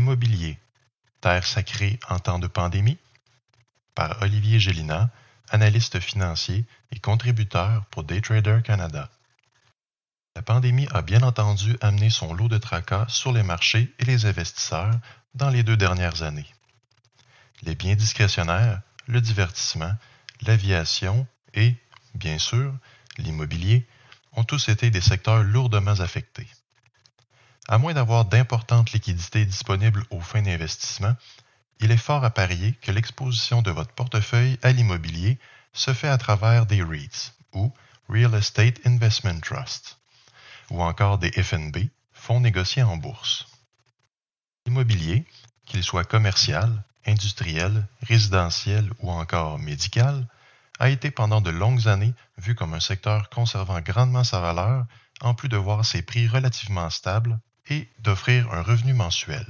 L'immobilier, terre sacrée en temps de pandémie, par Olivier Gélina, analyste financier et contributeur pour Daytrader Canada. La pandémie a bien entendu amené son lot de tracas sur les marchés et les investisseurs dans les deux dernières années. Les biens discrétionnaires, le divertissement, l'aviation et, bien sûr, l'immobilier ont tous été des secteurs lourdement affectés. À moins d'avoir d'importantes liquidités disponibles aux fins d'investissement, il est fort à parier que l'exposition de votre portefeuille à l'immobilier se fait à travers des REITs ou Real Estate Investment Trust ou encore des FNB, fonds négociés en bourse. L'immobilier, qu'il soit commercial, industriel, résidentiel ou encore médical, a été pendant de longues années vu comme un secteur conservant grandement sa valeur, en plus de voir ses prix relativement stables et d'offrir un revenu mensuel.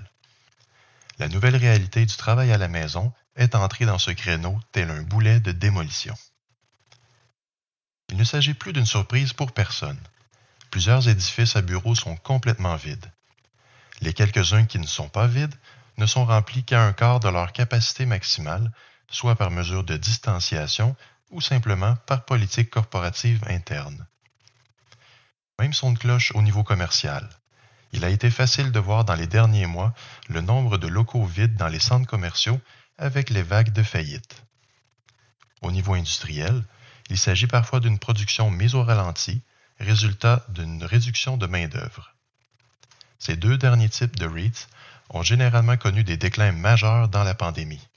La nouvelle réalité du travail à la maison est entrée dans ce créneau tel un boulet de démolition. Il ne s'agit plus d'une surprise pour personne plusieurs édifices à bureaux sont complètement vides. Les quelques-uns qui ne sont pas vides ne sont remplis qu'à un quart de leur capacité maximale, soit par mesure de distanciation ou simplement par politique corporative interne. Même son de cloche au niveau commercial. Il a été facile de voir dans les derniers mois le nombre de locaux vides dans les centres commerciaux avec les vagues de faillite. Au niveau industriel, il s'agit parfois d'une production mise au ralenti résultat d'une réduction de main-d'œuvre. Ces deux derniers types de REITs ont généralement connu des déclins majeurs dans la pandémie.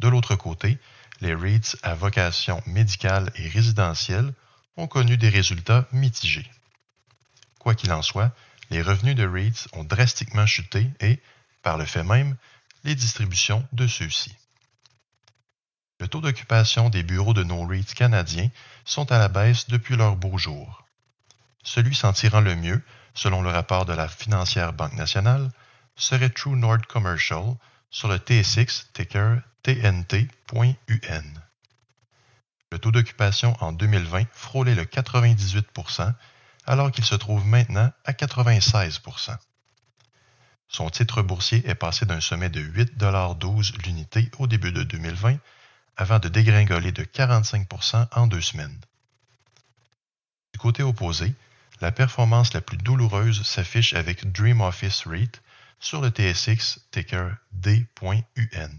De l'autre côté, les REITs à vocation médicale et résidentielle ont connu des résultats mitigés. Quoi qu'il en soit, les revenus de REITs ont drastiquement chuté et, par le fait même, les distributions de ceux-ci. Le taux d'occupation des bureaux de nos REITs canadiens sont à la baisse depuis leur beau jour. Celui s'en tirant le mieux, selon le rapport de la financière Banque nationale, serait True Commercial sur le TSX ticker TNT.UN. Le taux d'occupation en 2020 frôlait le 98 alors qu'il se trouve maintenant à 96% Son titre boursier est passé d'un sommet de 8,12 l'unité au début de 2020 avant de dégringoler de 45% en deux semaines. Du côté opposé, la performance la plus douloureuse s'affiche avec Dream Office REIT sur le TSX ticker D.UN.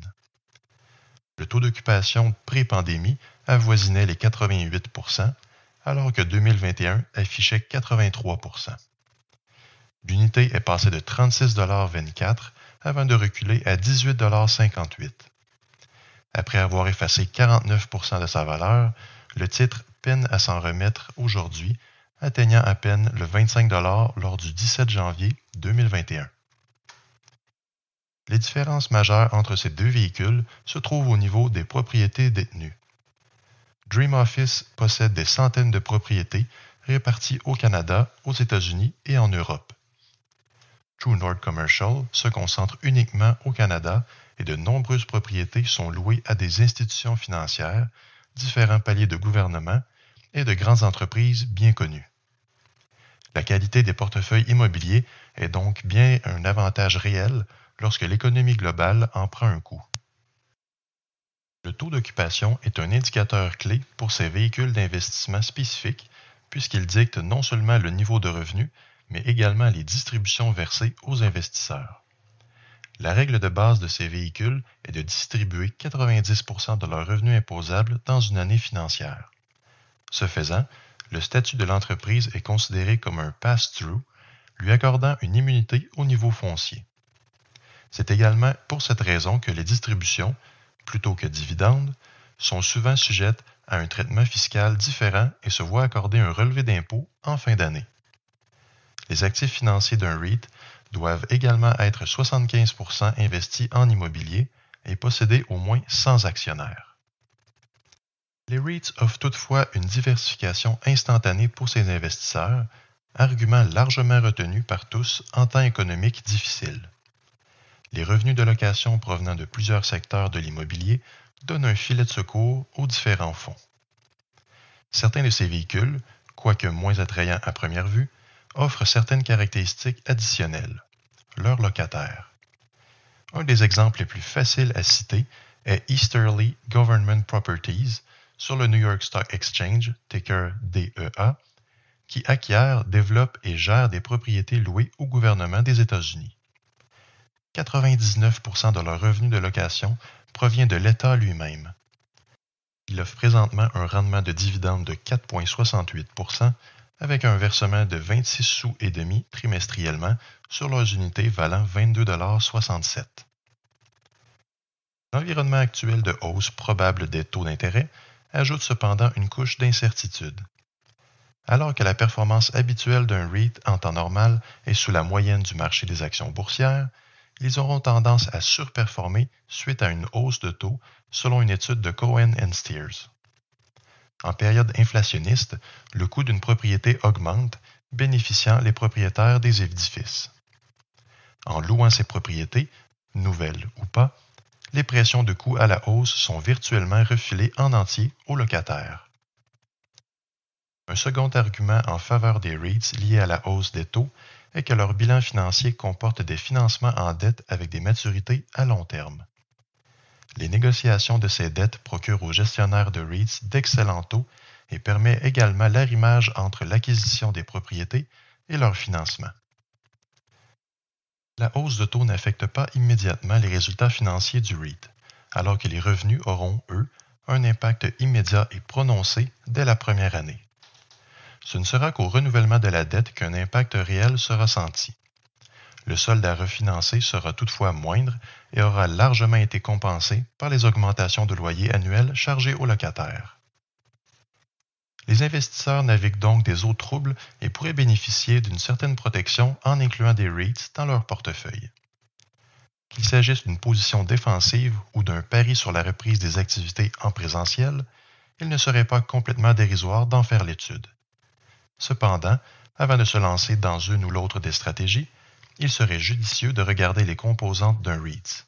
Le taux d'occupation pré-pandémie avoisinait les 88 alors que 2021 affichait 83% L'unité est passée de 36,24 avant de reculer à 18,58 après avoir effacé 49% de sa valeur, le titre peine à s'en remettre aujourd'hui, atteignant à peine le 25 lors du 17 janvier 2021. Les différences majeures entre ces deux véhicules se trouvent au niveau des propriétés détenues. Dream Office possède des centaines de propriétés réparties au Canada, aux États-Unis et en Europe. True Nord Commercial se concentre uniquement au Canada et de nombreuses propriétés sont louées à des institutions financières, différents paliers de gouvernement et de grandes entreprises bien connues. La qualité des portefeuilles immobiliers est donc bien un avantage réel lorsque l'économie globale en prend un coup. Le taux d'occupation est un indicateur clé pour ces véhicules d'investissement spécifiques puisqu'il dicte non seulement le niveau de revenu, mais également les distributions versées aux investisseurs. La règle de base de ces véhicules est de distribuer 90% de leurs revenus imposables dans une année financière. Ce faisant, le statut de l'entreprise est considéré comme un pass-through, lui accordant une immunité au niveau foncier. C'est également pour cette raison que les distributions, plutôt que dividendes, sont souvent sujettes à un traitement fiscal différent et se voient accorder un relevé d'impôt en fin d'année. Les actifs financiers d'un REIT doivent également être 75% investis en immobilier et posséder au moins 100 actionnaires. Les REITs offrent toutefois une diversification instantanée pour ces investisseurs, argument largement retenu par tous en temps économique difficile. Les revenus de location provenant de plusieurs secteurs de l'immobilier donnent un filet de secours aux différents fonds. Certains de ces véhicules, quoique moins attrayants à première vue, offrent certaines caractéristiques additionnelles. Leurs locataires. Un des exemples les plus faciles à citer est Easterly Government Properties sur le New York Stock Exchange, ticker DEA, qui acquiert, développe et gère des propriétés louées au gouvernement des États-Unis. 99% de leurs revenus de location provient de l'État lui-même. Il offre présentement un rendement de dividende de 4,68% avec un versement de 26 sous et demi trimestriellement sur leurs unités valant 22,67 L'environnement actuel de hausse probable des taux d'intérêt ajoute cependant une couche d'incertitude. Alors que la performance habituelle d'un REIT en temps normal est sous la moyenne du marché des actions boursières, ils auront tendance à surperformer suite à une hausse de taux selon une étude de Cohen Steers. En période inflationniste, le coût d'une propriété augmente, bénéficiant les propriétaires des édifices. En louant ces propriétés, nouvelles ou pas, les pressions de coûts à la hausse sont virtuellement refilées en entier aux locataires. Un second argument en faveur des REITs lié à la hausse des taux est que leur bilan financier comporte des financements en dette avec des maturités à long terme. Les négociations de ces dettes procurent aux gestionnaires de REITs d'excellents taux et permet également l'arrimage entre l'acquisition des propriétés et leur financement. La hausse de taux n'affecte pas immédiatement les résultats financiers du REIT, alors que les revenus auront, eux, un impact immédiat et prononcé dès la première année. Ce ne sera qu'au renouvellement de la dette qu'un impact réel sera senti. Le solde à refinancer sera toutefois moindre et aura largement été compensé par les augmentations de loyer annuelles chargées aux locataires. Les investisseurs naviguent donc des eaux troubles et pourraient bénéficier d'une certaine protection en incluant des REITs dans leur portefeuille. Qu'il s'agisse d'une position défensive ou d'un pari sur la reprise des activités en présentiel, il ne serait pas complètement dérisoire d'en faire l'étude. Cependant, avant de se lancer dans une ou l'autre des stratégies, il serait judicieux de regarder les composantes d'un REIT.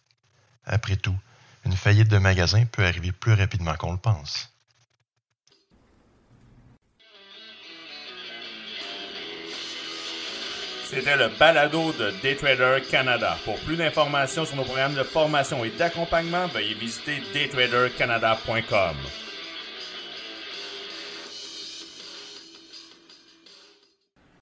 Après tout, une faillite de magasin peut arriver plus rapidement qu'on le pense. C'était le balado de Daytrader Canada. Pour plus d'informations sur nos programmes de formation et d'accompagnement, veuillez visiter daytradercanada.com.